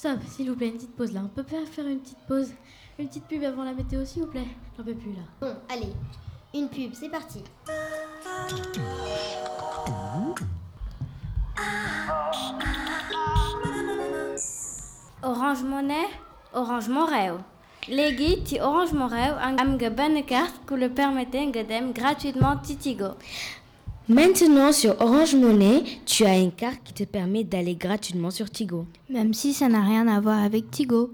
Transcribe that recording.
Stop, s'il vous plaît, une petite pause là. On peut pas faire une petite pause? Une petite pub avant la météo, s'il vous plaît? J'en peux plus là. Bon, allez, une pub, c'est parti. Orange Monnaie, Orange Morel. Léegi ci Orange Morel am nga benn carte ku le permettait dem gratuitement Titigo. Maintenant sur Orange Monnaie, tu as une carte qui te permet d'aller gratuitement sur Tigo. Même si ça n'a rien à voir avec Tigo.